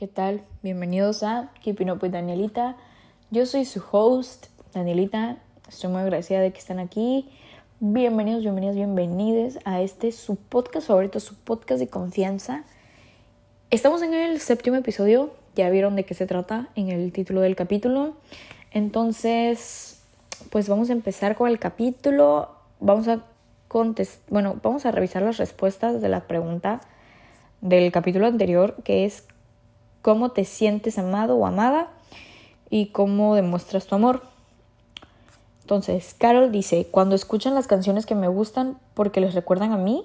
¿qué tal? Bienvenidos a Keeping Up with Danielita. Yo soy su host, Danielita. Estoy muy agradecida de que estén aquí. Bienvenidos, bienvenidos, bienvenidos a este su podcast favorito, su podcast de confianza. Estamos en el séptimo episodio. Ya vieron de qué se trata en el título del capítulo. Entonces, pues vamos a empezar con el capítulo. Vamos a contestar, bueno, vamos a revisar las respuestas de la pregunta del capítulo anterior, que es cómo te sientes amado o amada y cómo demuestras tu amor. Entonces, Carol dice, cuando escuchan las canciones que me gustan porque les recuerdan a mí,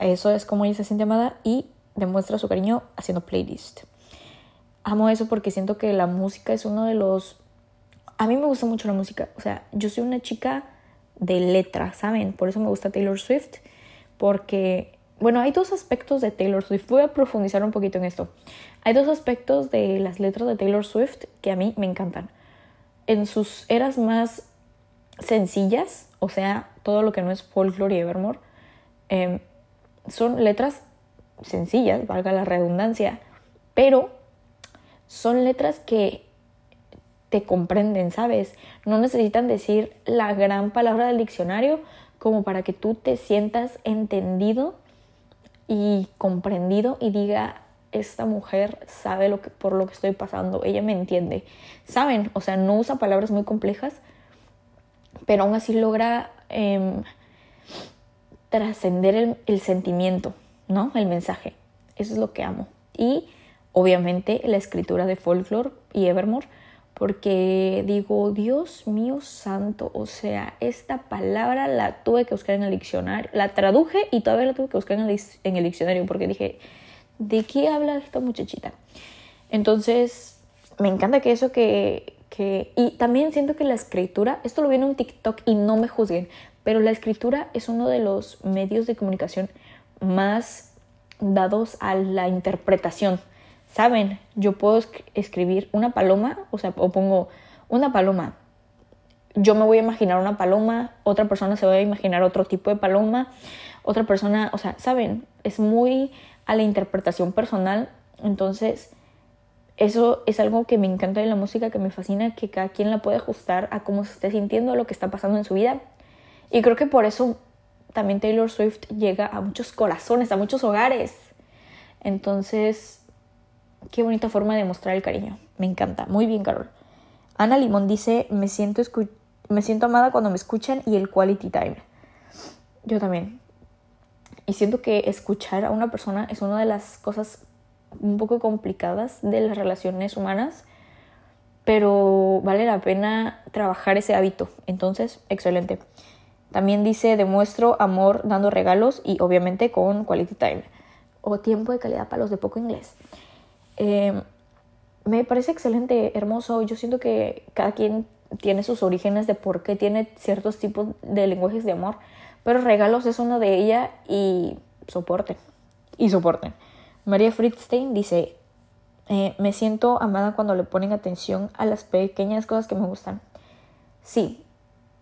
eso es como ella se siente amada y demuestra su cariño haciendo playlist. Amo eso porque siento que la música es uno de los... A mí me gusta mucho la música, o sea, yo soy una chica de letra, ¿saben? Por eso me gusta Taylor Swift, porque bueno, hay dos aspectos de Taylor Swift. Voy a profundizar un poquito en esto. Hay dos aspectos de las letras de Taylor Swift que a mí me encantan. En sus eras más sencillas, o sea, todo lo que no es folklore y evermore, em, son letras sencillas, valga la redundancia, pero son letras que te comprenden, ¿sabes? No necesitan decir la gran palabra del diccionario como para que tú te sientas entendido y comprendido y diga, esta mujer sabe lo que, por lo que estoy pasando, ella me entiende. Saben, o sea, no usa palabras muy complejas, pero aún así logra em, trascender el, el sentimiento, ¿no? El mensaje. Eso es lo que amo. Y obviamente la escritura de folklore y Evermore porque digo, Dios mío santo, o sea, esta palabra la tuve que buscar en el diccionario, la traduje y todavía la tuve que buscar en el, diccionario porque dije, ¿de qué habla esta muchachita? Entonces, me encanta que eso que, que... Y también siento que la escritura, esto lo vi en un TikTok y no me juzguen, pero la escritura es uno de los medios de comunicación más dados a la interpretación Saben, yo puedo escribir una paloma, o sea, o pongo una paloma. Yo me voy a imaginar una paloma, otra persona se va a imaginar otro tipo de paloma, otra persona, o sea, saben, es muy a la interpretación personal. Entonces, eso es algo que me encanta de la música, que me fascina, que cada quien la puede ajustar a cómo se esté sintiendo, a lo que está pasando en su vida. Y creo que por eso también Taylor Swift llega a muchos corazones, a muchos hogares. Entonces, Qué bonita forma de mostrar el cariño. Me encanta. Muy bien, Carol. Ana Limón dice, me siento, me siento amada cuando me escuchan y el quality time. Yo también. Y siento que escuchar a una persona es una de las cosas un poco complicadas de las relaciones humanas, pero vale la pena trabajar ese hábito. Entonces, excelente. También dice, demuestro amor dando regalos y obviamente con quality time o tiempo de calidad para los de poco inglés. Eh, me parece excelente, hermoso. Yo siento que cada quien tiene sus orígenes de por qué tiene ciertos tipos de lenguajes de amor, pero regalos es uno de ella y soporten. Y soporten. María Friedstein dice, eh, me siento amada cuando le ponen atención a las pequeñas cosas que me gustan. Sí,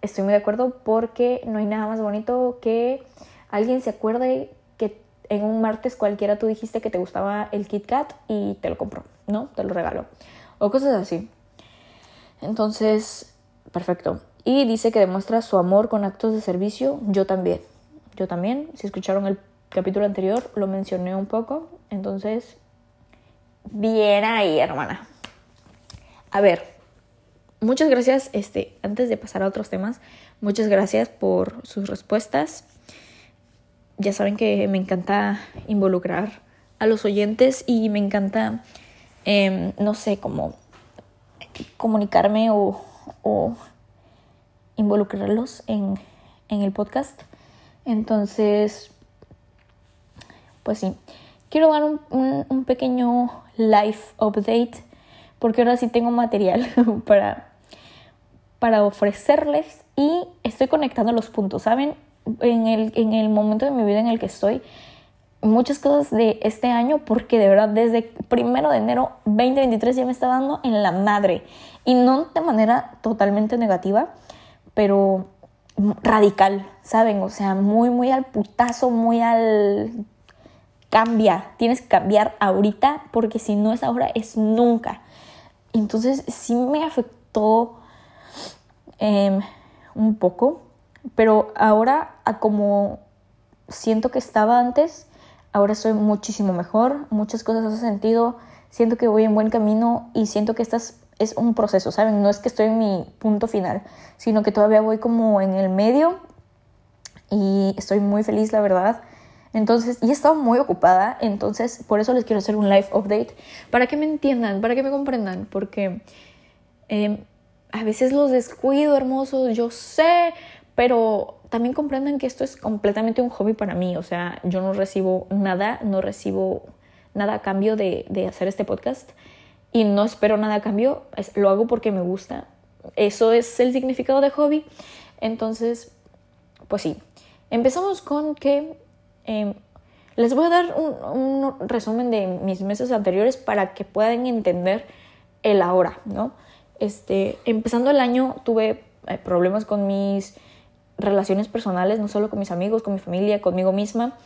estoy muy de acuerdo porque no hay nada más bonito que alguien se acuerde en un martes cualquiera tú dijiste que te gustaba el Kit Kat y te lo compró, ¿no? Te lo regaló. O cosas así. Entonces, perfecto. Y dice que demuestra su amor con actos de servicio. Yo también. Yo también. Si escucharon el capítulo anterior, lo mencioné un poco. Entonces, bien ahí, hermana. A ver, muchas gracias. Este, antes de pasar a otros temas, muchas gracias por sus respuestas ya saben que me encanta involucrar a los oyentes y me encanta, em, no sé, como comunicarme o, involucrarlos en, el podcast. Entonces, pues sí, quiero dar un, un, pequeño live update porque ahora sí tengo material para, para ofrecerles y estoy conectando los puntos, ¿saben? En el, en el momento de mi vida en el que estoy, muchas cosas de este año porque de verdad desde primero de enero 2023 ya me está dando en la madre. Y no de manera totalmente negativa pero radical saben o sea muy muy al putazo muy al cambia, tienes que cambiar ahorita porque si no es ahora es nunca. Entonces sí me afectó em, un poco, pero ahora como siento que estaba antes, ahora soy muchísimo mejor, muchas cosas hacen sentido, siento que voy en buen camino y siento que estás es un proceso, ¿saben? No es que estoy en mi punto final, sino que todavía voy como en el medio y estoy muy feliz, la verdad. Entonces, y he estado muy ocupada, entonces por eso les quiero hacer un live update, para que me entiendan, para que me comprendan, porque em, a veces los descuido, hermosos, yo sé, pero también comprendan que esto es completamente un hobby para mí, o sea, yo no recibo nada, no recibo nada a cambio de, de hacer este podcast y no espero nada a cambio, lo hago porque me gusta. Eso es el significado de hobby. Entonces, pues sí, empezamos con que em, les voy a dar un, resumen de mis meses anteriores para que puedan entender el ahora, ¿no? Este, empezando el año tuve eh, problemas con mis relaciones personales, no solo con mis amigos, con mi familia, conmigo misma,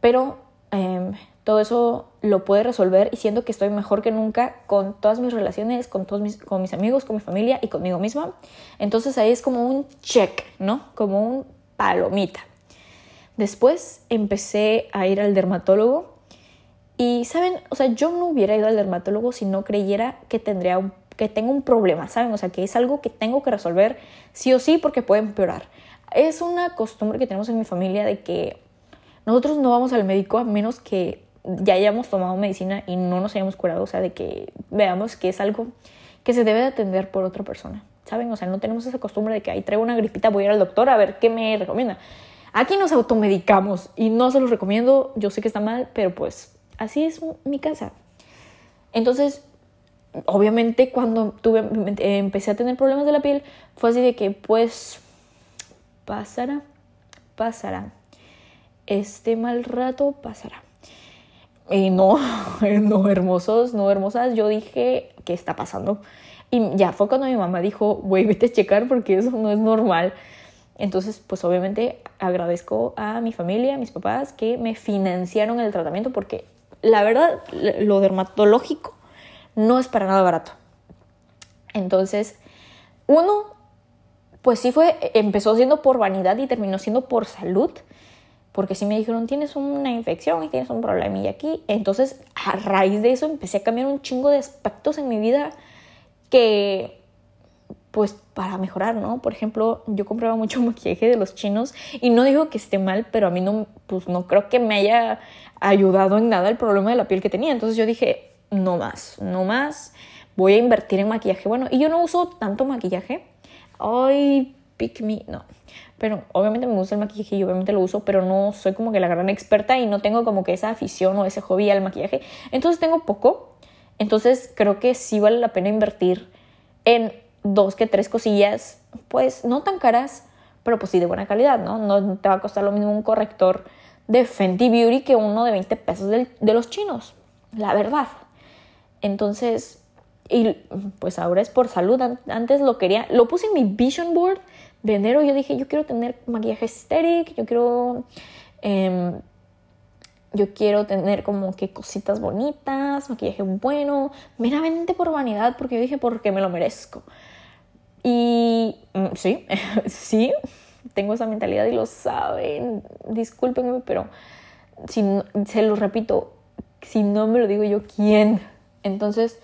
pero em, todo eso lo puede resolver y siento que estoy mejor que nunca con todas mis relaciones, con todos mis, con mis amigos, con mi familia y conmigo misma. Entonces ahí es como un check, ¿no? Como un palomita. Después empecé a ir al dermatólogo y, ¿saben? O sea, yo no hubiera ido al dermatólogo si no creyera que tendría un, que tengo un problema, ¿saben? O sea, que es algo que tengo que resolver sí o sí porque puede empeorar. Es una costumbre que tenemos en mi familia de que nosotros no vamos al médico a menos que ya hayamos tomado medicina y no nos hayamos curado, o sea, de que veamos que es algo que se debe de atender por otra persona, ¿saben? O sea, no tenemos esa costumbre de que ahí traigo una gripita, voy a ir al doctor a ver qué me recomienda. Aquí nos automedicamos y no se los recomiendo, yo sé que está mal, pero pues así es mi casa. Entonces, obviamente cuando tuve, empecé a tener problemas de la piel, fue así de que pues pasará, pasará. Este mal rato pasará. Y no, no hermosos, no hermosas. Yo dije, ¿qué está pasando? Y ya fue cuando mi mamá dijo, güey, vete a checar porque eso no es normal. Entonces, pues obviamente agradezco a mi familia, a mis papás, que me financiaron el tratamiento porque la verdad, lo dermatológico no es para nada barato. Entonces, uno, pues sí fue, empezó siendo por vanidad y terminó siendo por salud porque si me dijeron tienes una infección y tienes un problemilla aquí, entonces a raíz de eso empecé a cambiar un chingo de aspectos en mi vida que pues para mejorar, ¿no? Por ejemplo, yo compraba mucho maquillaje de los chinos y no digo que esté mal, pero a mí no, pues no creo que me haya ayudado en nada el problema de la piel que tenía. Entonces yo dije, no más, no más, voy a invertir en maquillaje. Bueno, y yo no uso tanto maquillaje. Ay, pick me, no. Pero obviamente me gusta el maquillaje y obviamente lo uso, pero no soy como que la gran experta y no tengo como que esa afición o ese hobby al maquillaje. Entonces tengo poco. Entonces creo que sí vale la pena invertir en dos que tres cosillas, pues no tan caras, pero pues sí de buena calidad, ¿no? No te va a costar lo mismo un corrector de Fenty Beauty que uno de 20 pesos de los chinos, la verdad. Entonces, y pues ahora es por salud. Antes lo quería, lo puse en mi vision board de enero yo dije, yo quiero tener maquillaje estético, yo quiero... Em, yo quiero tener como que cositas bonitas, maquillaje bueno, meramente por vanidad, porque yo dije, porque me lo merezco. Y mm, sí, sí, tengo esa mentalidad y lo saben, discúlpenme, pero si se lo repito, si no me lo digo yo, ¿quién? Entonces,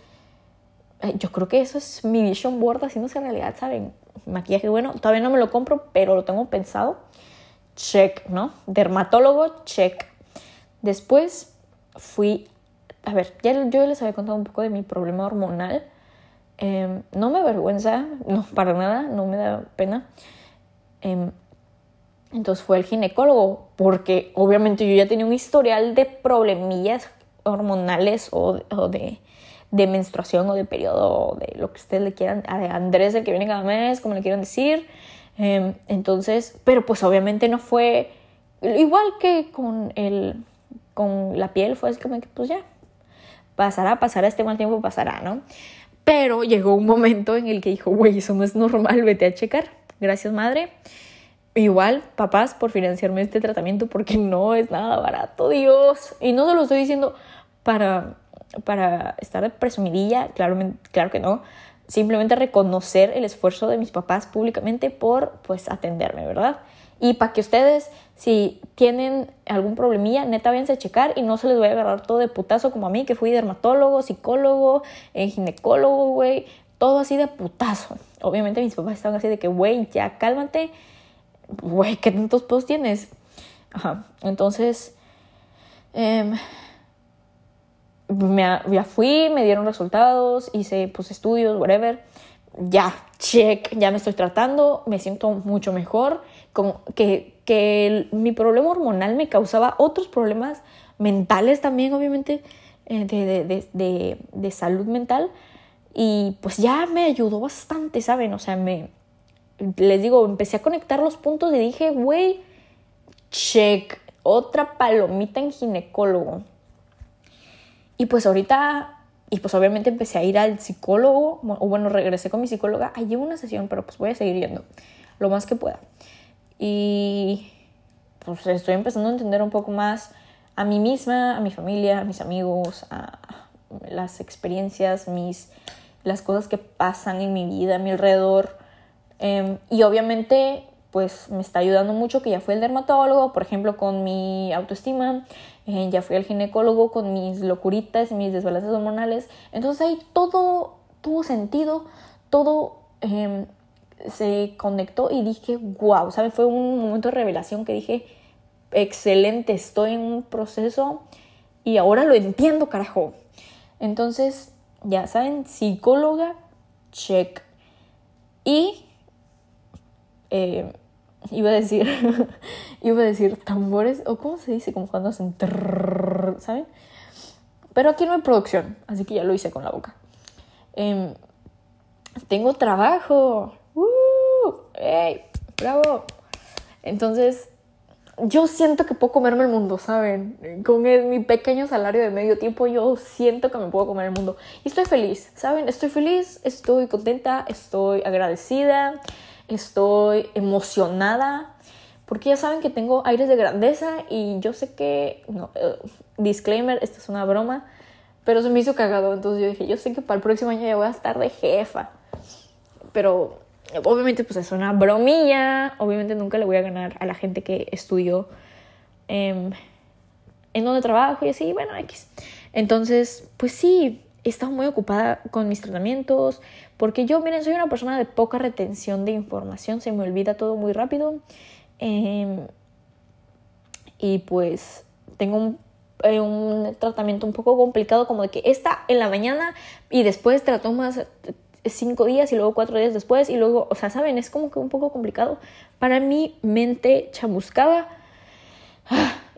yo creo que eso es mi vision board haciéndose realidad, ¿saben? maquillaje bueno, todavía no me lo compro, pero lo tengo pensado. Check, ¿no? Dermatólogo, check. Después fui, a ver, ya yo les había contado un poco de mi problema hormonal. Em, no me avergüenza, no, para nada, no me da pena. Em, entonces fue el ginecólogo, porque obviamente yo ya tenía un historial de problemillas hormonales o de de menstruación o de periodo, de lo que ustedes le quieran, a Andrés el que viene cada mes, como le quieran decir. Em, entonces, pero pues obviamente no fue igual que con, el, con la piel, fue así como que pues ya, pasará, pasará, este mal tiempo pasará, ¿no? Pero llegó un momento en el que dijo, güey, eso no es normal, vete a checar. Gracias, madre. igual, papás, por financiarme este tratamiento porque no es nada barato, Dios. Y no se lo estoy diciendo para, para estar presumidilla, claro, claro que no. Simplemente reconocer el esfuerzo de mis papás públicamente por, pues, atenderme, ¿verdad? Y para que ustedes, si tienen algún problemilla, neta, váyanse a checar y no se les vaya a agarrar todo de putazo como a mí, que fui dermatólogo, psicólogo, eh, ginecólogo, güey, todo así de putazo. Obviamente mis papás estaban así de que, güey, ya cálmate güey, ¿qué tantos posts tienes? Ajá, entonces, em, me, ya fui, me dieron resultados, hice pues estudios, whatever. Ya, check, ya me estoy tratando, me siento mucho mejor. Como que, que mi problema hormonal me causaba otros problemas mentales también, obviamente, eh, de, de, de, de, salud mental. Y pues ya me ayudó bastante, ¿saben? O sea, me, les digo, empecé a conectar los puntos y dije, güey, check, otra palomita en ginecólogo. Y pues ahorita, y pues obviamente empecé a ir al psicólogo, o bueno, regresé con mi psicóloga, ahí llevo una sesión, pero pues voy a seguir yendo lo más que pueda. Y pues estoy empezando a entender un poco más a mí misma, a mi familia, a mis amigos, a las experiencias, mis, las cosas que pasan en mi vida, a mi alrededor Em, y obviamente, pues me está ayudando mucho que ya fui el dermatólogo, por ejemplo, con mi autoestima, eh, ya fui al ginecólogo con mis locuritas y mis desbalances hormonales. Entonces ahí todo tuvo sentido, todo em, se conectó y dije, wow, ¿sabes? Fue un momento de revelación que dije, excelente, estoy en un proceso y ahora lo entiendo, carajo. Entonces, ya saben, psicóloga, check. Y eh, iba a decir, iba a decir tambores, o cómo se dice, como cuando hacen, ¿saben? Pero aquí no hay producción, así que ya lo hice con la boca. Em, tengo trabajo. ¡Uh! ¡Ey! ¡Bravo! Entonces, yo siento que puedo comerme el mundo, ¿saben? Con mi pequeño salario de medio tiempo, yo siento que me puedo comer el mundo. Y estoy feliz, ¿saben? Estoy feliz, estoy contenta, estoy agradecida estoy emocionada, porque ya saben que tengo aires de grandeza y yo sé que, no, eh, disclaimer, esta es una broma, pero se me hizo cagado, entonces yo dije, yo sé que para el próximo año ya voy a estar de jefa, pero obviamente pues es una bromilla, obviamente nunca le voy a ganar a la gente que estudió en donde trabajo y así, bueno, X. Entonces, pues sí, he estado muy ocupada con mis tratamientos, porque yo, miren, soy una persona de poca retención de información, se me olvida todo muy rápido. Em, y pues tengo un, eh, un, tratamiento un poco complicado, como de que está en la mañana y después te la tomas cinco días y luego cuatro días después y luego, o sea, saben, es como que un poco complicado. Para mi mente chamuscaba.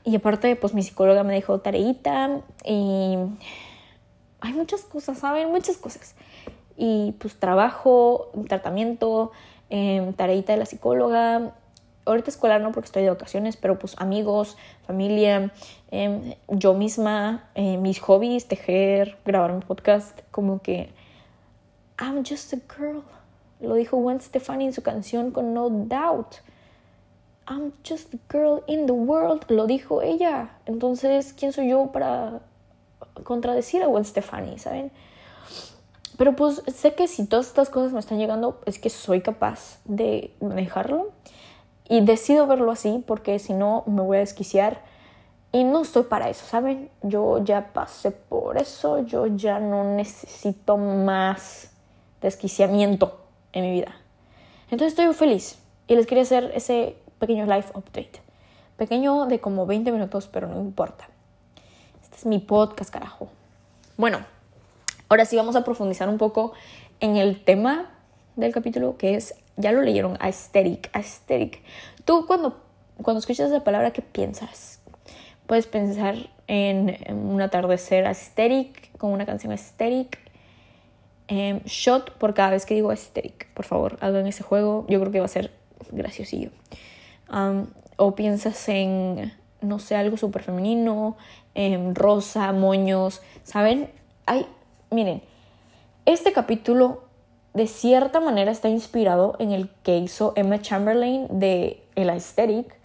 Y aparte, pues mi psicóloga me dijo tareita y hay muchas cosas, ¿saben? Muchas cosas. Y pues trabajo, tratamiento, eh, tareita de la psicóloga. Ahorita escolar no porque estoy de vacaciones, pero pues amigos, familia, em, yo misma, eh, mis hobbies, tejer, grabar un podcast, como que I'm just a girl. Lo dijo Gwen Stefani en su canción con No Doubt. I'm just a girl in the world. Lo dijo ella. Entonces, ¿quién soy yo para contradecir a Gwen Stefani, ¿saben? Pero pues sé que si todas estas cosas me están llegando, es que soy capaz de manejarlo. Y decido verlo así porque si no me voy a desquiciar. Y no estoy para eso, ¿saben? Yo ya pasé por eso, yo ya no necesito más desquiciamiento en mi vida. Entonces estoy feliz y les quería hacer ese pequeño live update. Pequeño de como 20 minutos, pero no importa es mi podcast, carajo. Bueno, ahora sí vamos a profundizar un poco en el tema del capítulo que es, ya lo leyeron, aesthetic, aesthetic. Tú cuando, cuando escuchas esa palabra, ¿qué piensas? Puedes pensar en, un atardecer aesthetic, con una canción aesthetic. Em, shot por cada vez que digo aesthetic. Por favor, en ese juego. Yo creo que va a ser graciosillo. o piensas en, no sé, algo súper femenino, Em, rosa, moños, ¿saben? Hay, miren, este capítulo de cierta manera está inspirado en el que hizo Emma Chamberlain de El Aesthetic,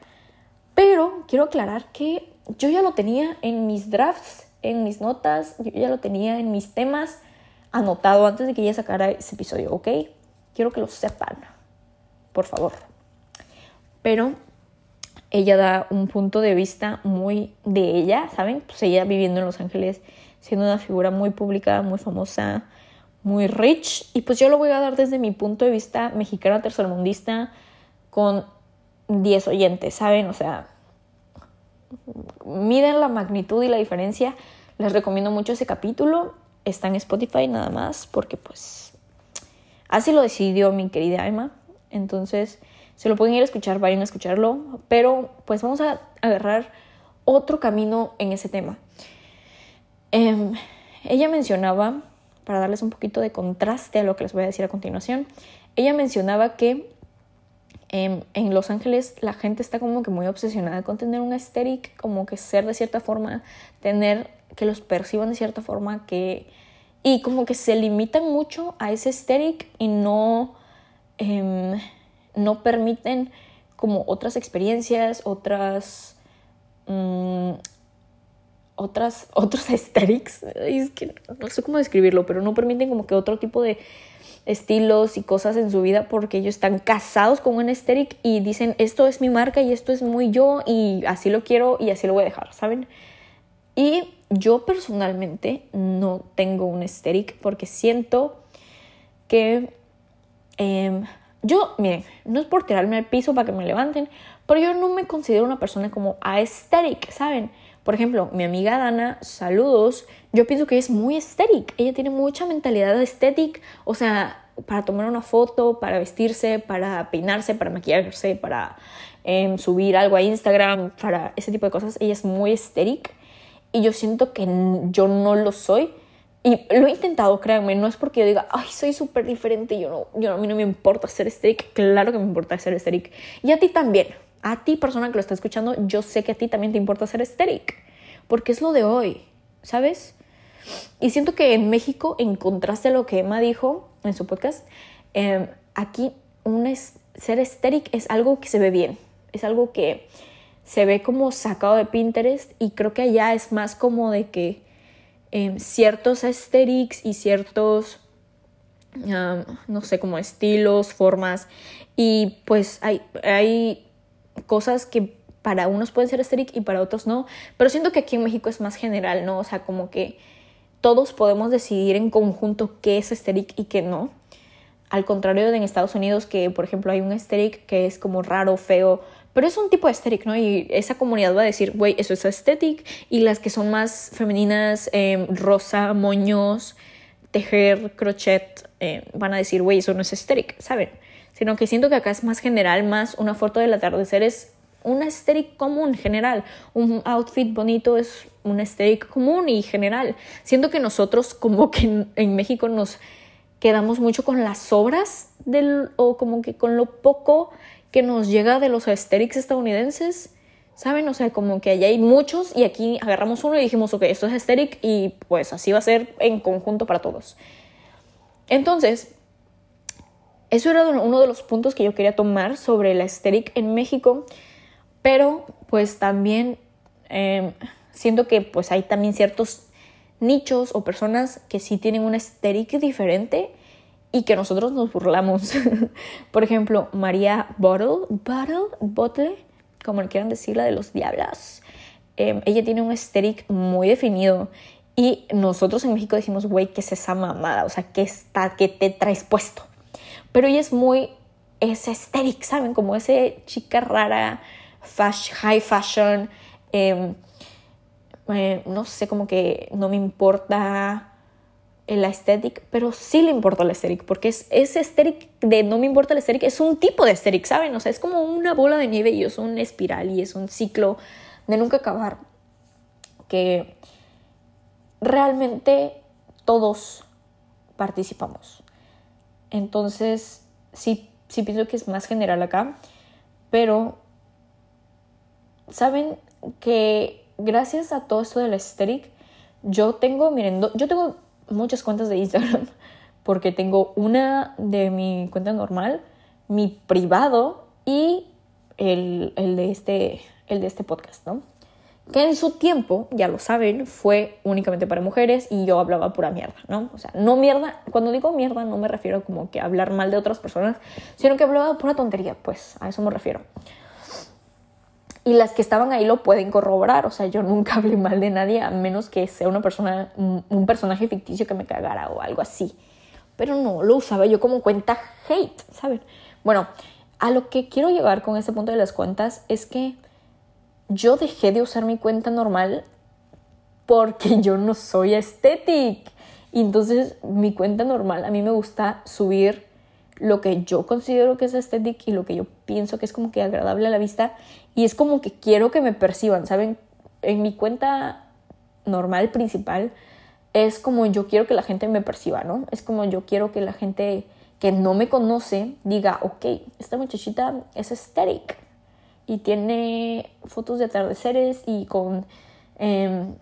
pero quiero aclarar que yo ya lo tenía en mis drafts, en mis notas, yo ya lo tenía en mis temas anotado antes de que ella sacara ese episodio, ¿ok? Quiero que lo sepan, por favor. Pero ella da un punto de vista muy de ella, ¿saben? Pues ella viviendo en Los Ángeles, siendo una figura muy pública, muy famosa, muy rich. Y pues yo lo voy a dar desde mi punto de vista mexicana tercermundista con 10 oyentes, ¿saben? O sea, miden la magnitud y la diferencia. Les recomiendo mucho ese capítulo. Está en Spotify nada más porque pues así lo decidió mi querida Emma. Entonces, se lo pueden ir a escuchar, vayan a escucharlo. Pero pues vamos a agarrar otro camino en ese tema. Em, ella mencionaba, para darles un poquito de contraste a lo que les voy a decir a continuación, ella mencionaba que em, en Los Ángeles la gente está como que muy obsesionada con tener un aesthetic, como que ser de cierta forma, tener que los perciban de cierta forma, que y como que se limitan mucho a ese aesthetic y no, em, no permiten como otras experiencias, otras... Mm, otras, otros aesthetics, es que no sé cómo describirlo, pero no permiten como que otro tipo de estilos y cosas en su vida porque ellos están casados con un aesthetic y dicen esto es mi marca y esto es muy yo y así lo quiero y así lo voy a dejar, ¿saben? Y yo personalmente no tengo un aesthetic porque siento que em, yo, miren, no es por tirarme al piso para que me levanten, pero yo no me considero una persona como aesthetic, ¿saben? Por ejemplo, mi amiga Dana, saludos, yo pienso que es muy aesthetic, ella tiene mucha mentalidad estética, o sea, para tomar una foto, para vestirse, para peinarse, para maquillarse, para em, subir algo a Instagram, para ese tipo de cosas, ella es muy estética y yo siento que yo no lo soy. Y lo he intentado, créanme, no es porque yo diga, ay, soy súper diferente, yo no, yo, a mí no me importa ser estéric, claro que me importa ser estéric. Y a ti también, a ti persona que lo está escuchando, yo sé que a ti también te importa ser estéric, porque es lo de hoy, ¿sabes? Y siento que en México, en contraste a lo que Emma dijo en su podcast, em, aquí un ser estéric es algo que se ve bien, es algo que se ve como sacado de Pinterest y creo que allá es más como de que em, ciertos aesthetics y ciertos, no sé, como estilos, formas y pues hay, hay cosas que para unos pueden ser aesthetic y para otros no, pero siento que aquí en México es más general, ¿no? O sea, como que todos podemos decidir en conjunto qué es aesthetic y qué no. Al contrario de en Estados Unidos, que por ejemplo hay un aesthetic que es como raro, feo, pero es un tipo de aesthetic, ¿no? Y esa comunidad va a decir, güey, eso es aesthetic. Y las que son más femeninas, em, rosa, moños, tejer, crochet, em, van a decir, güey, eso no es aesthetic, ¿saben? Sino que siento que acá es más general, más una foto del atardecer es una aesthetic común, general. Un outfit bonito es un aesthetic común y general. Siento que nosotros como que en, en México nos quedamos mucho con las obras del, o como que con lo poco que nos llega de los aesthetics estadounidenses, ¿saben? O sea, como que allá hay muchos y aquí agarramos uno y dijimos, ok, esto es aesthetic y pues así va a ser en conjunto para todos. Entonces, eso era uno de los puntos que yo quería tomar sobre la aesthetic en México, pero pues también em, siento que pues hay también ciertos nichos o personas que sí tienen una aesthetic diferente y que nosotros nos burlamos. Por ejemplo, María Bottle, Bottle, Bottle, como le quieran decir, la de los diablos. Em, ella tiene un aesthetic muy definido y nosotros en México decimos, güey, ¿qué es esa mamada? O sea, ¿qué, está, qué te traes puesto? Pero ella es muy, es aesthetic, ¿saben? Como ese chica rara, high fashion, em, eh, no sé, como que no me importa la aesthetic, pero sí le importa la aesthetic, porque es, ese aesthetic de no me importa la aesthetic es un tipo de aesthetic, ¿saben? O sea, es como una bola de nieve y es un espiral y es un ciclo de nunca acabar, que realmente todos participamos. Entonces, sí, sí pienso que es más general acá, pero saben que gracias a todo esto del aesthetic, yo tengo, miren, yo tengo muchas cuentas de Instagram porque tengo una de mi cuenta normal, mi privado y el, el de, este, el de este podcast, ¿no? que en su tiempo, ya lo saben, fue únicamente para mujeres y yo hablaba pura mierda, ¿no? O sea, no mierda, cuando digo mierda no me refiero como que hablar mal de otras personas, sino que hablaba pura tontería, pues a eso me refiero. Y las que estaban ahí lo pueden corroborar, o sea, yo nunca hablé mal de nadie a menos que sea una persona, un personaje ficticio que me cagara o algo así. Pero no, lo usaba yo como cuenta hate, ¿saben? Bueno, a lo que quiero llegar con este punto de las cuentas es que yo dejé de usar mi cuenta normal porque yo no soy estética. Y entonces mi cuenta normal, a mí me gusta subir lo que yo considero que es estético y lo que yo pienso que es como que agradable a la vista. Y es como que quiero que me perciban, ¿saben? En mi cuenta normal principal es como yo quiero que la gente me perciba, ¿no? Es como yo quiero que la gente que no me conoce diga, ok, esta muchachita es estética y tiene fotos de atardeceres y con, em,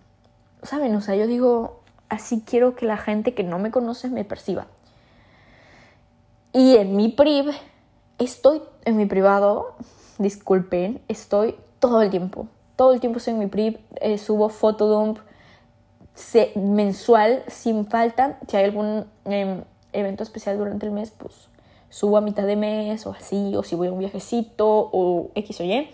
¿saben? O sea, yo digo, así quiero que la gente que no me conoce me perciba. Y en mi priv, estoy en mi privado, disculpen, estoy todo el tiempo. Todo el tiempo estoy en mi priv, eh, subo fotodump mensual sin falta. Si hay algún em, evento especial durante el mes, pues subo a mitad de mes o así, o si voy a un viajecito o X o Y,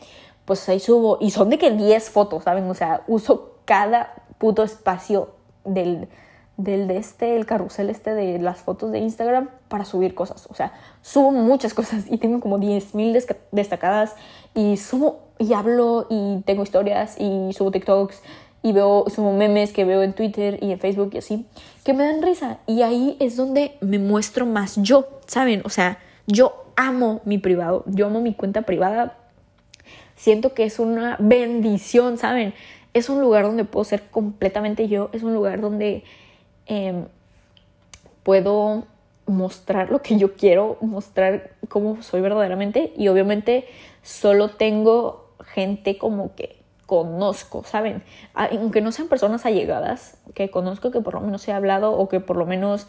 pues ahí subo. Y son de que 10 fotos, ¿saben? O sea, uso cada puto espacio del, del de este, el carrusel este de las fotos de Instagram para subir cosas. O sea, subo muchas cosas y tengo como 10.000 destacadas y subo y hablo y tengo historias y subo TikToks y veo, subo memes que veo en Twitter y en Facebook y así, que me dan risa. Y ahí es donde me muestro más yo, ¿saben? O sea, yo amo mi privado, yo amo mi cuenta privada. Siento que es una bendición, ¿saben? Es un lugar donde puedo ser completamente yo, es un lugar donde em, puedo mostrar lo que yo quiero, mostrar cómo soy verdaderamente y obviamente solo tengo gente como que conozco, ¿saben? Aunque no sean personas allegadas, que conozco, que por lo menos he hablado o que por lo menos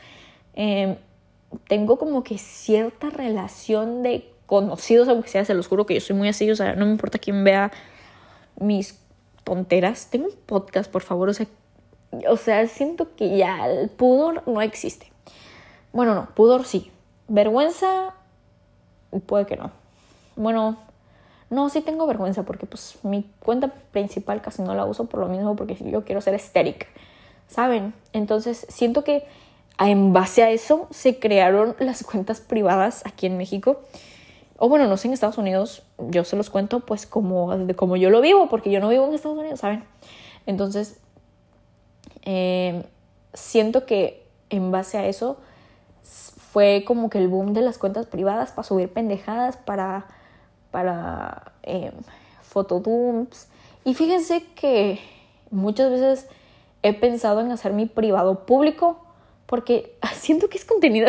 em, tengo como que cierta relación de conocidos, aunque sea, se los juro que yo soy muy así, o sea, no me importa quién vea mis tonteras. Tengo un podcast, por favor, o sea, o sea, siento que ya el pudor no existe. Bueno, no, pudor sí. Vergüenza, puede que no. Bueno, no, sí tengo vergüenza porque pues mi cuenta principal casi no la uso por lo mismo porque yo quiero ser estérica, ¿saben? Entonces siento que en base a eso se crearon las cuentas privadas aquí en México. O bueno, no sé en Estados Unidos, yo se los cuento pues como, como yo lo vivo, porque yo no vivo en Estados Unidos, ¿saben? Entonces, em, siento que en base a eso fue como que el boom de las cuentas privadas para subir pendejadas, para para eh, fotodumps. Y fíjense que muchas veces he pensado en hacer mi privado público porque siento que es contenido.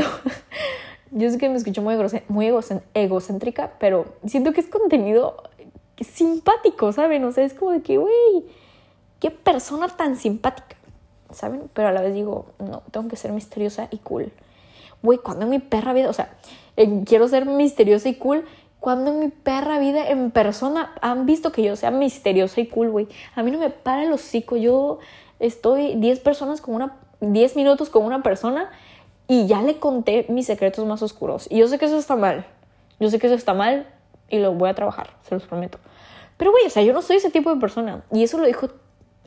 Yo sé que me escucho muy, muy egocéntrica, pero siento que es contenido simpático, ¿saben? O sea, es como de que, güey, qué persona tan simpática, ¿saben? Pero a la vez digo, no, tengo que ser misteriosa y cool. Güey, cuando mi perra vida, o sea, quiero ser misteriosa y cool cuando en mi perra vida en persona han visto que yo sea misteriosa y cool, güey. A mí no me para el hocico. Yo estoy 10 personas con una 10 minutos con una persona y ya le conté mis secretos más oscuros. Y yo sé que eso está mal. Yo sé que eso está mal y lo voy a trabajar, se los prometo. Pero güey, o sea, yo no soy ese tipo de persona. Y eso lo dijo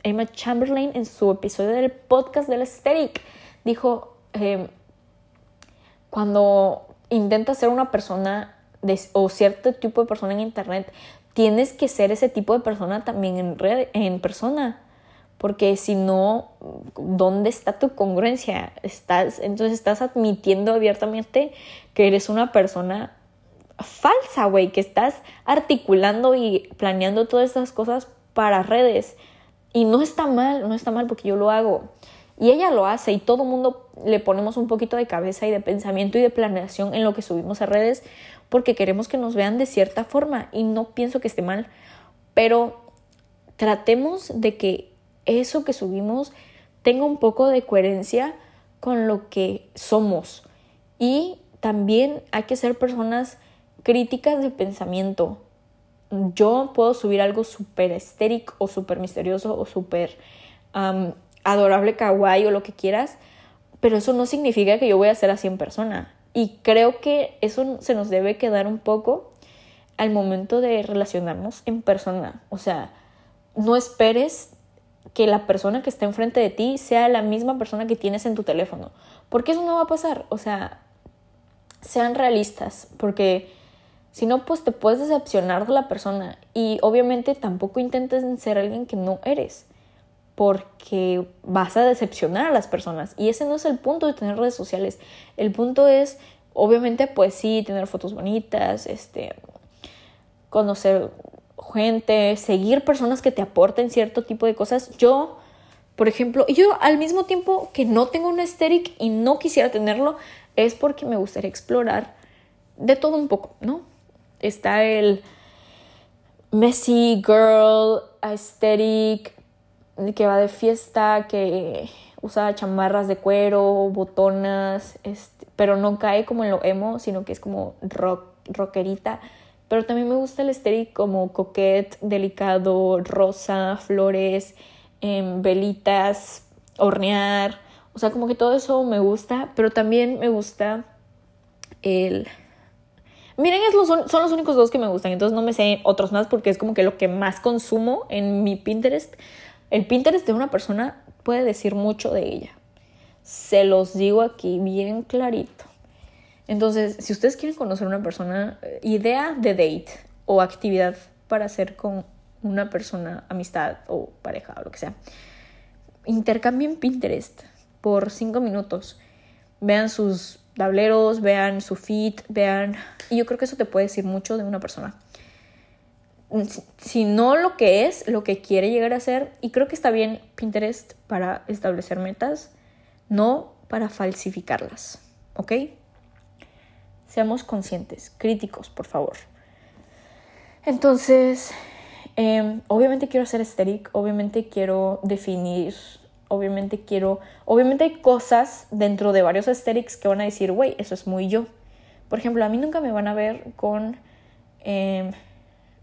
Emma Chamberlain en su episodio del podcast del aesthetic. Dijo, em, cuando intenta ser una persona o cierto tipo de persona en internet, tienes que ser ese tipo de persona también en, red, en persona. Porque si no, ¿dónde está tu congruencia? Estás, entonces estás admitiendo abiertamente que eres una persona falsa, güey, que estás articulando y planeando todas estas cosas para redes. Y no está mal, no está mal porque yo lo hago. Y ella lo hace y todo el mundo le ponemos un poquito de cabeza y de pensamiento y de planeación en lo que subimos a redes porque queremos que nos vean de cierta forma y no pienso que esté mal, pero tratemos de que eso que subimos tenga un poco de coherencia con lo que somos Y también hay que ser personas críticas de pensamiento. Yo puedo subir algo súper estérico o súper misterioso o súper adorable kawaii o lo que quieras, pero eso no significa que yo voy a ser así en persona. Y creo que eso se nos debe quedar un poco al momento de relacionarnos en persona. O sea, no esperes que la persona que está enfrente de ti sea la misma persona que tienes en tu teléfono. Porque eso no va a pasar. O sea, sean realistas. Porque si no, pues te puedes decepcionar de la persona. Y obviamente tampoco intentes ser alguien que no eres. Porque vas a decepcionar a las personas. Y ese no es el punto de tener redes sociales. El punto es, obviamente, pues sí, tener fotos bonitas, este, conocer gente, seguir personas que te aporten cierto tipo de cosas. Yo, por ejemplo, yo al mismo tiempo que no tengo un aesthetic y no quisiera tenerlo, es porque me gustaría explorar de todo un poco, ¿no? Está el messy girl aesthetic que va de fiesta, que usa chamarras de cuero, botonas, este, pero no cae como en lo emo, sino que es como rock, rockerita pero también me gusta el estéril como coquette, delicado, rosa, flores, em, velitas, hornear. O sea, como que todo eso me gusta, pero también me gusta el... Miren, son los únicos dos que me gustan, entonces no me sé otros más porque es como que lo que más consumo en mi Pinterest. El Pinterest de una persona puede decir mucho de ella. Se los digo aquí bien clarito. Entonces, si ustedes quieren conocer a una persona, eh, idea de date o actividad para hacer con una persona, amistad o pareja o lo que sea, intercambien Pinterest por cinco minutos. Vean sus tableros, vean su feed, vean... Y yo creo que eso te puede decir mucho de una persona. Si no lo que es, lo que quiere llegar a ser. Y creo que está bien Pinterest para establecer metas, no para falsificarlas. ¿Ok? Seamos conscientes, críticos, por favor. Entonces, em, obviamente quiero ser estéric, obviamente quiero definir, obviamente quiero, obviamente hay cosas dentro de varios estérics que van a decir, güey, eso es muy yo. Por ejemplo, a mí nunca me van a ver con, em,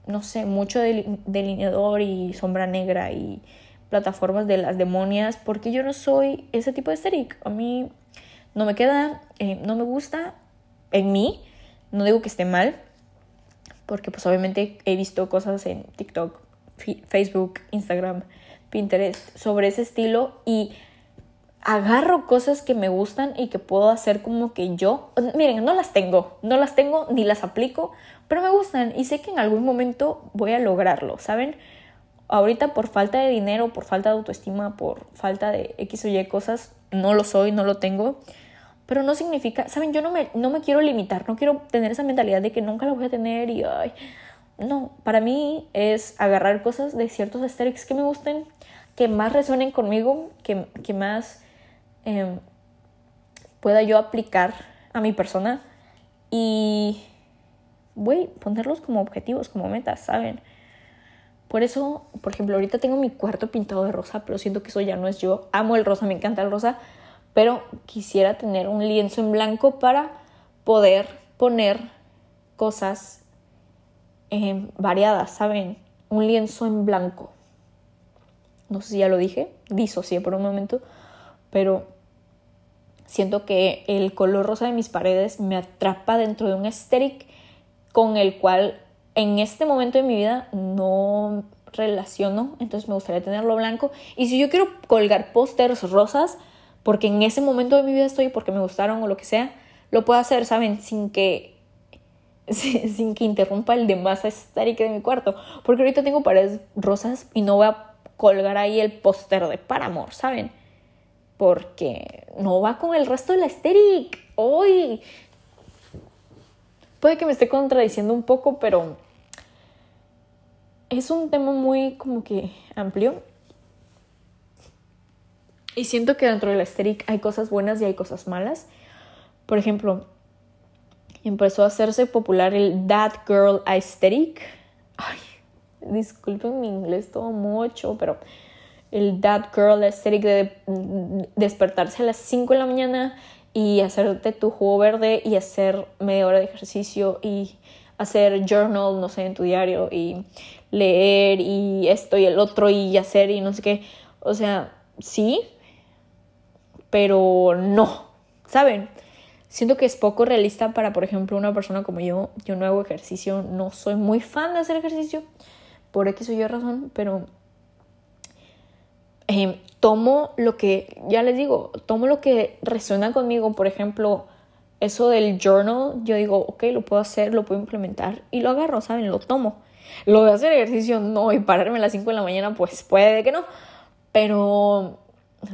no sé, mucho delineador y sombra negra y plataformas de las demonias, porque yo no soy ese tipo de estéric. A mí no me queda, eh, no me gusta en mí. No digo que esté mal, porque pues obviamente he visto cosas en TikTok, Facebook, Instagram, Pinterest sobre ese estilo y agarro cosas que me gustan y que puedo hacer como que yo, miren, no las tengo, no las tengo ni las aplico, pero me gustan y sé que en algún momento voy a lograrlo, ¿saben? Ahorita por falta de dinero, por falta de autoestima, por falta de X o Y cosas, no lo soy, no lo tengo. Pero no significa, ¿saben? Yo no me, no me quiero limitar, no quiero tener esa mentalidad de que nunca la voy a tener y, ay, no, para mí es agarrar cosas de ciertos aesthetics que me gusten, que más resuenen conmigo, que, que más em, pueda yo aplicar a mi persona y, voy ponerlos como objetivos, como metas, ¿saben? Por eso, por ejemplo, ahorita tengo mi cuarto pintado de rosa, pero siento que eso ya no es yo. Amo el rosa, me encanta el rosa, pero quisiera tener un lienzo en blanco para poder poner cosas eh, variadas, ¿saben? Un lienzo en blanco. No sé si ya lo dije, disocié por un momento, pero siento que el color rosa de mis paredes me atrapa dentro de un aesthetic con el cual en este momento de mi vida no relaciono, entonces me gustaría tenerlo blanco. Y si yo quiero colgar pósters rosas, porque en ese momento de mi vida estoy, porque me gustaron o lo que sea, lo puedo hacer, ¿saben? Sin que, sin que interrumpa el demás estático de mi cuarto. Porque ahorita tengo paredes rosas y no voy a colgar ahí el póster de Paramore, ¿saben? Porque no va con el resto de la estética. Hoy puede que me esté contradiciendo un poco, pero es un tema muy como que amplio y siento que dentro del aesthetic hay cosas buenas y hay cosas malas. Por ejemplo, empezó a hacerse popular el That Girl Aesthetic. Ay, disculpen mi inglés todo mucho, pero el That Girl Aesthetic de despertarse a las 5 de la mañana y hacerte tu jugo verde y hacer media hora de ejercicio y hacer journal, no sé, en tu diario y leer y esto y el otro y hacer y no sé qué. O sea, sí, pero no, ¿saben? Siento que es poco realista para, por ejemplo, una persona como yo. Yo no hago ejercicio, no soy muy fan de hacer ejercicio, por X o Y razón, pero em, tomo lo que, ya les digo, tomo lo que resuena conmigo. Por ejemplo, eso del journal, yo digo, ok, lo puedo hacer, lo puedo implementar y lo agarro, ¿saben? Lo tomo. Lo de hacer ejercicio no y pararme a las 5 de la mañana, pues puede que no. Pero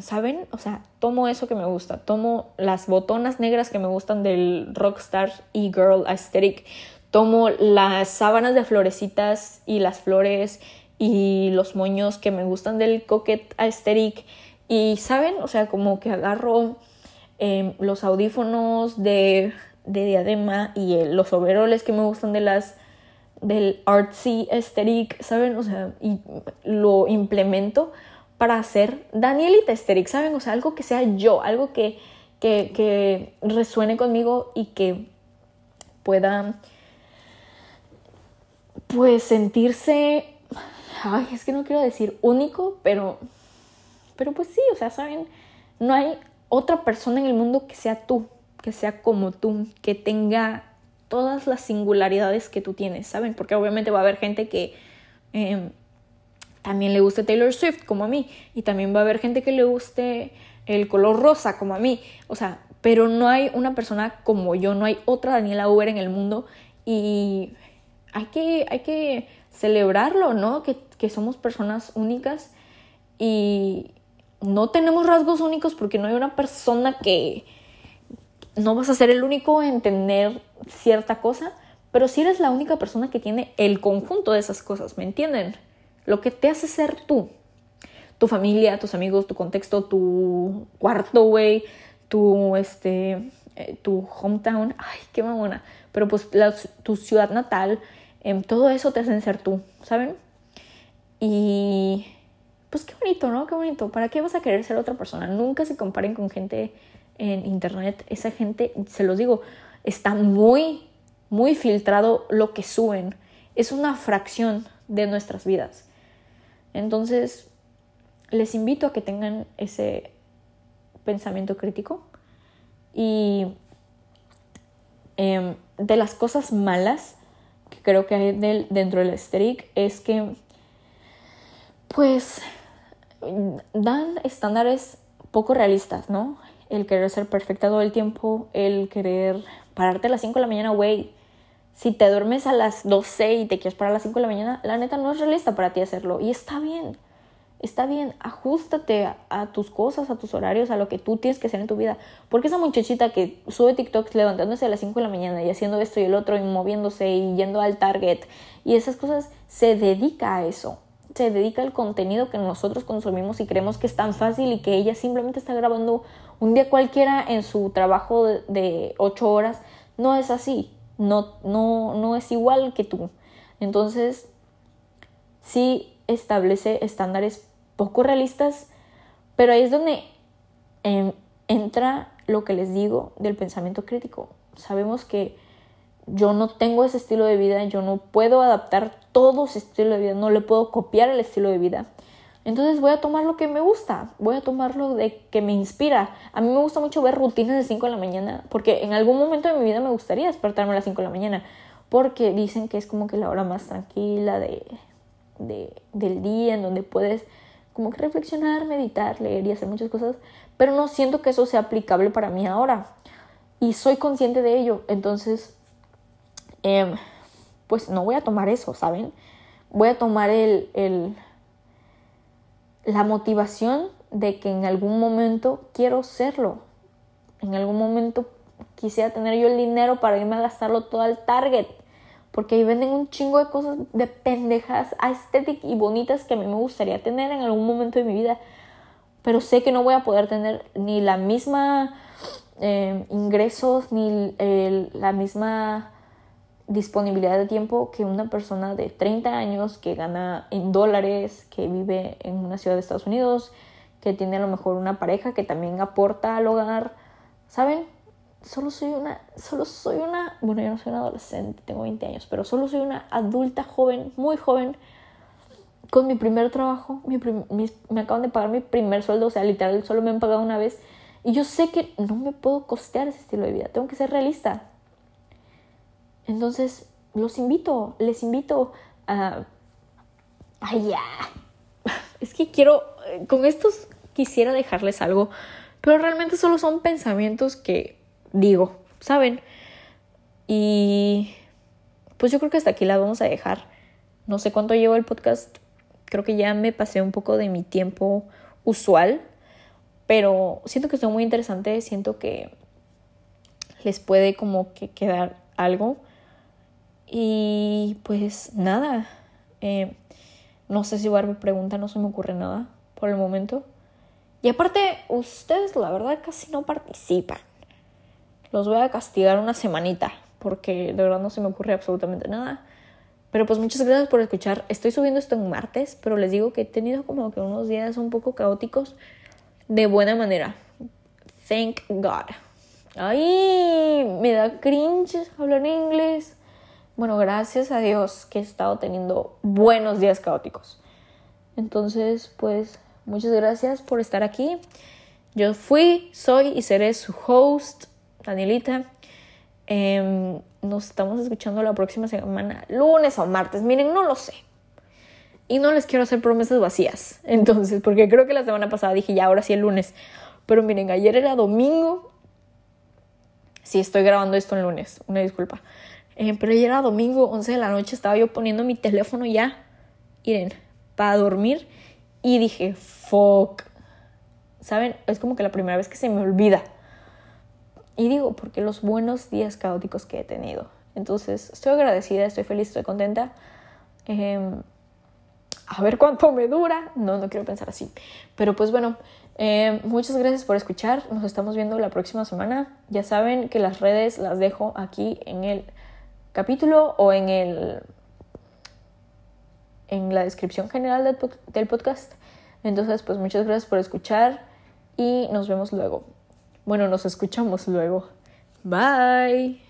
¿saben? O sea, tomo eso que me gusta, tomo las botonas negras que me gustan del Rockstar e-Girl Aesthetic, tomo las sábanas de florecitas y las flores y los moños que me gustan del Coquette Aesthetic y, ¿saben? O sea, como que agarro em, los audífonos de, de diadema y los overoles que me gustan de las del artsy aesthetic, ¿saben? O sea, y lo implemento para hacer Danielita Aesthetic, ¿saben? O sea, algo que sea yo, algo que, que, resuene conmigo y que pueda, pues, sentirse, ay, es que no quiero decir único, pero, pero pues sí, o sea, ¿saben? No hay otra persona en el mundo que sea tú, que sea como tú, que tenga todas las singularidades que tú tienes, ¿saben? Porque obviamente va a haber gente que... Em, también le guste Taylor Swift como a mí y también va a haber gente que le guste el color rosa como a mí, o sea, pero no hay una persona como yo, no hay otra Daniela Uber en el mundo y hay que, hay que celebrarlo, ¿no? Que, que somos personas únicas y no tenemos rasgos únicos porque no hay una persona que no vas a ser el único en tener cierta cosa, pero sí eres la única persona que tiene el conjunto de esas cosas, ¿me entienden? Lo que te hace ser tú. Tu familia, tus amigos, tu contexto, tu cuarto, güey, tu, este, eh, tu hometown, ay, qué mamona. Pero pues tu ciudad natal, em, todo eso te hacen ser tú, ¿saben? Y pues qué bonito, ¿no? Qué bonito. ¿Para qué vas a querer ser otra persona? Nunca se comparen con gente en internet. Esa gente, se los digo, está muy, muy filtrado lo que suben. Es una fracción de nuestras vidas. Entonces, les invito a que tengan ese pensamiento crítico y em, de las cosas malas que creo que hay dentro del aesthetic es que pues dan estándares poco realistas, ¿no? El querer ser perfecta todo el tiempo, el querer pararte a las 5 de la mañana, güey, si te duermes a las 12 y te quieres parar las 5 de la mañana, la neta no es realista para ti hacerlo. Y está bien, está bien, ajustate a, tus cosas, a tus horarios, a lo que tú tienes que hacer en tu vida. Porque esa muchachita que sube TikToks levantándose a las 5 de la mañana y haciendo esto y el otro y moviéndose y yendo al Target y esas cosas, se dedica a eso. Se dedica al contenido que nosotros consumimos y creemos que es tan fácil y que ella simplemente está grabando un día cualquiera en su trabajo de, de 8 horas. No es así no, no, no es igual que tú. Entonces, sí establece estándares poco realistas, pero ahí es donde entra lo que les digo del pensamiento crítico. Sabemos que yo no tengo ese estilo de vida, yo no puedo adaptar todo ese estilo de vida, no le puedo copiar el estilo de vida. Entonces voy a tomar lo que me gusta, voy a tomar lo de que me inspira. A mí me gusta mucho ver rutinas de 5 de la mañana, porque en algún momento de mi vida me gustaría despertarme a las 5 de la mañana, porque dicen que es como que la hora más tranquila de, del día, en donde puedes como que reflexionar, meditar, leer y hacer muchas cosas, pero no siento que eso sea aplicable para mí ahora. Y soy consciente de ello, entonces, em, pues no voy a tomar eso, ¿saben? Voy a tomar el la motivación de que en algún momento quiero serlo. En algún momento quisiera tener yo el dinero para irme a gastarlo todo al Target. Porque ahí venden un chingo de cosas de pendejas, estéticas y bonitas que a mí me gustaría tener en algún momento de mi vida. Pero sé que no voy a poder tener ni la misma eh, ingresos, ni la misma disponibilidad de tiempo que una persona de 30 años que gana en dólares, que vive en una ciudad de Estados Unidos, que tiene a lo mejor una pareja que también aporta al hogar, ¿Saben? Solo soy una, solo soy una, bueno, yo no soy una adolescente, tengo 20 años, pero solo soy una adulta joven, muy joven, con mi primer trabajo, me acaban de pagar mi primer sueldo, o sea, literal, solo me han pagado una vez. Y yo sé que no me puedo costear ese estilo de vida, tengo que ser realista. Entonces, los invito, les invito a... Ay, ya. Es que quiero, eh, con estos quisiera dejarles algo, pero realmente solo son pensamientos que digo, ¿saben? Y pues yo creo que hasta aquí la vamos a dejar. No sé cuánto llevo el podcast. Creo que ya me pasé un poco de mi tiempo usual, pero siento que es muy interesante, siento que les puede como que quedar algo. Y pues nada, eh, no sé si Barbie pregunta, no se me ocurre nada por el momento. Y aparte, ustedes la verdad casi no participan. Los voy a castigar una semanita porque de verdad no se me ocurre absolutamente nada. Pero pues muchas gracias por escuchar. Estoy subiendo esto en martes, pero les digo que he tenido como que unos días un poco caóticos de buena manera. Thank God. Ay, me da cringe hablar inglés. Bueno, gracias a Dios que he estado teniendo buenos días caóticos. Entonces, pues muchas gracias por estar aquí. Yo fui, soy y seré su host, Danielita. Em, nos estamos escuchando la próxima semana, lunes o martes. Miren, no lo sé. Y no les quiero hacer promesas vacías. Entonces, porque creo que la semana pasada dije ya, ahora sí el lunes. Pero miren, ayer era domingo. Sí, estoy grabando esto el lunes. Una disculpa. Pero ya era domingo, 11 de la noche, estaba yo poniendo mi teléfono ya, miren, para dormir. Y dije, fuck. ¿Saben? Es como que la primera vez que se me olvida. Y digo, porque los buenos días caóticos que he tenido. Entonces, estoy agradecida, estoy feliz, estoy contenta. Em, a ver cuánto me dura. No, no quiero pensar así. Pero pues bueno, em, muchas gracias por escuchar. Nos estamos viendo la próxima semana. Ya saben que las redes las dejo aquí en el capítulo o en el en la descripción general del, del podcast. Entonces, pues muchas gracias por escuchar y nos vemos luego. Bueno, nos escuchamos luego. Bye.